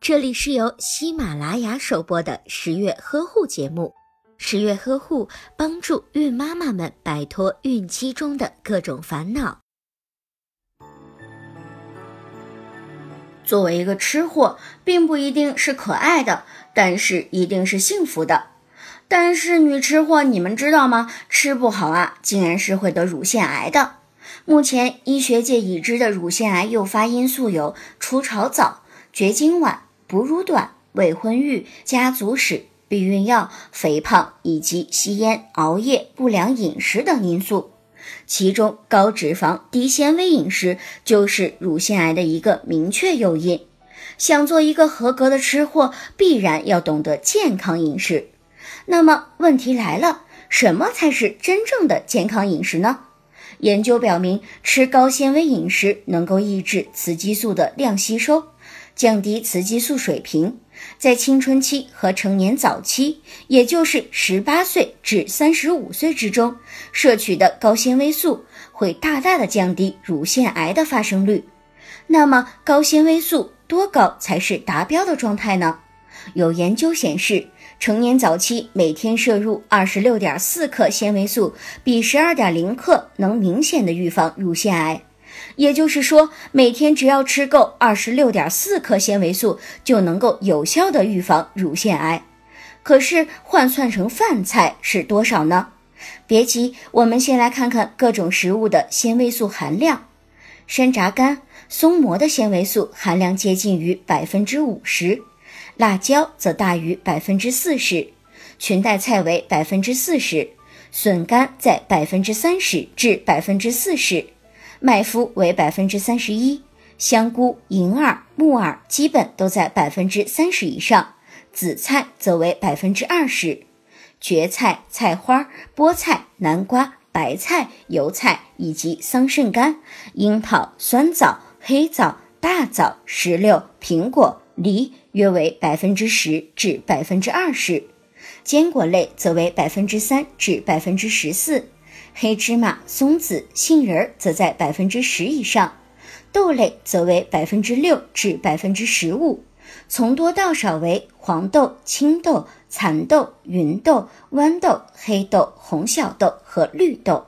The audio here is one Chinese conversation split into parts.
这里是由喜马拉雅首播的十月呵护节目。十月呵护帮助孕妈妈们摆脱孕期中的各种烦恼。作为一个吃货，并不一定是可爱的，但是一定是幸福的。但是女吃货，你们知道吗？吃不好啊，竟然是会得乳腺癌的。目前医学界已知的乳腺癌诱发因素有初潮早、绝经晚。哺乳短、未婚育、家族史、避孕药、肥胖以及吸烟、熬夜、不良饮食等因素，其中高脂肪、低纤维饮食就是乳腺癌的一个明确诱因。想做一个合格的吃货，必然要懂得健康饮食。那么问题来了，什么才是真正的健康饮食呢？研究表明，吃高纤维饮食能够抑制雌激素的量吸收。降低雌激素水平，在青春期和成年早期，也就是十八岁至三十五岁之中，摄取的高纤维素会大大的降低乳腺癌的发生率。那么，高纤维素多高才是达标的状态呢？有研究显示，成年早期每天摄入二十六点四克纤维素，比十二点零克能明显的预防乳腺癌。也就是说，每天只要吃够二十六点四克纤维素，就能够有效的预防乳腺癌。可是换算成饭菜是多少呢？别急，我们先来看看各种食物的纤维素含量。山楂干、松蘑的纤维素含量接近于百分之五十，辣椒则大于百分之四十，裙带菜为百分之四十，笋干在百分之三十至百分之四十。麦麸为百分之三十一，香菇、银耳、木耳基本都在百分之三十以上，紫菜则为百分之二十，蕨菜、菜花、菠菜、南瓜、白菜、油菜以及桑葚干、樱桃、酸枣、黑枣、大枣、石榴、苹果、梨约为百分之十至百分之二十，坚果类则为百分之三至百分之十四。黑芝麻、松子、杏仁则在百分之十以上，豆类则为百分之六至百分之十五，从多到少为黄豆、青豆、蚕豆、芸豆、豌豆、黑豆、红小豆和绿豆，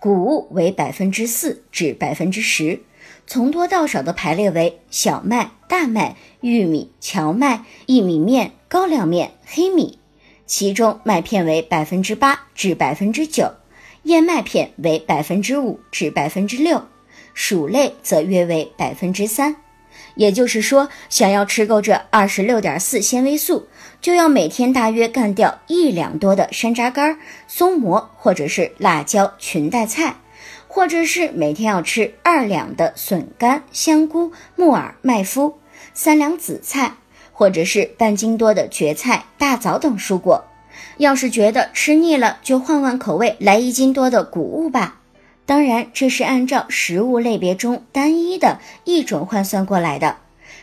谷物为百分之四至百分之十，从多到少的排列为小麦、大麦、玉米、荞麦、薏米面、高粱面、黑米，其中麦片为百分之八至百分之九。燕麦片为百分之五至百分之六，薯类则约为百分之三。也就是说，想要吃够这二十六点四纤维素，就要每天大约干掉一两多的山楂干、松蘑或者是辣椒、裙带菜，或者是每天要吃二两的笋干、香菇、木耳、麦麸，三两紫菜，或者是半斤多的蕨菜、大枣等蔬果。要是觉得吃腻了，就换换口味，来一斤多的谷物吧。当然，这是按照食物类别中单一的一种换算过来的。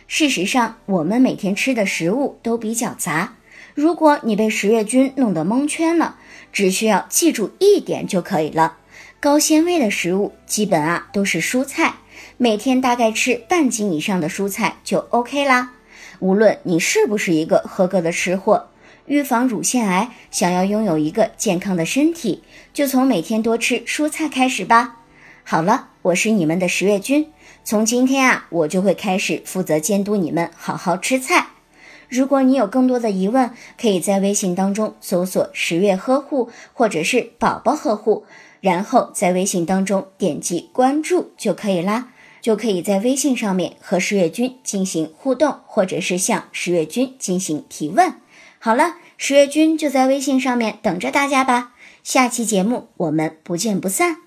事实上，我们每天吃的食物都比较杂。如果你被十月君弄得蒙圈了，只需要记住一点就可以了：高纤维的食物基本啊都是蔬菜，每天大概吃半斤以上的蔬菜就 OK 啦。无论你是不是一个合格的吃货。预防乳腺癌，想要拥有一个健康的身体，就从每天多吃蔬菜开始吧。好了，我是你们的十月君，从今天啊，我就会开始负责监督你们好好吃菜。如果你有更多的疑问，可以在微信当中搜索“十月呵护”或者是“宝宝呵护”，然后在微信当中点击关注就可以啦，就可以在微信上面和十月君进行互动，或者是向十月君进行提问。好了，十月君就在微信上面等着大家吧。下期节目我们不见不散。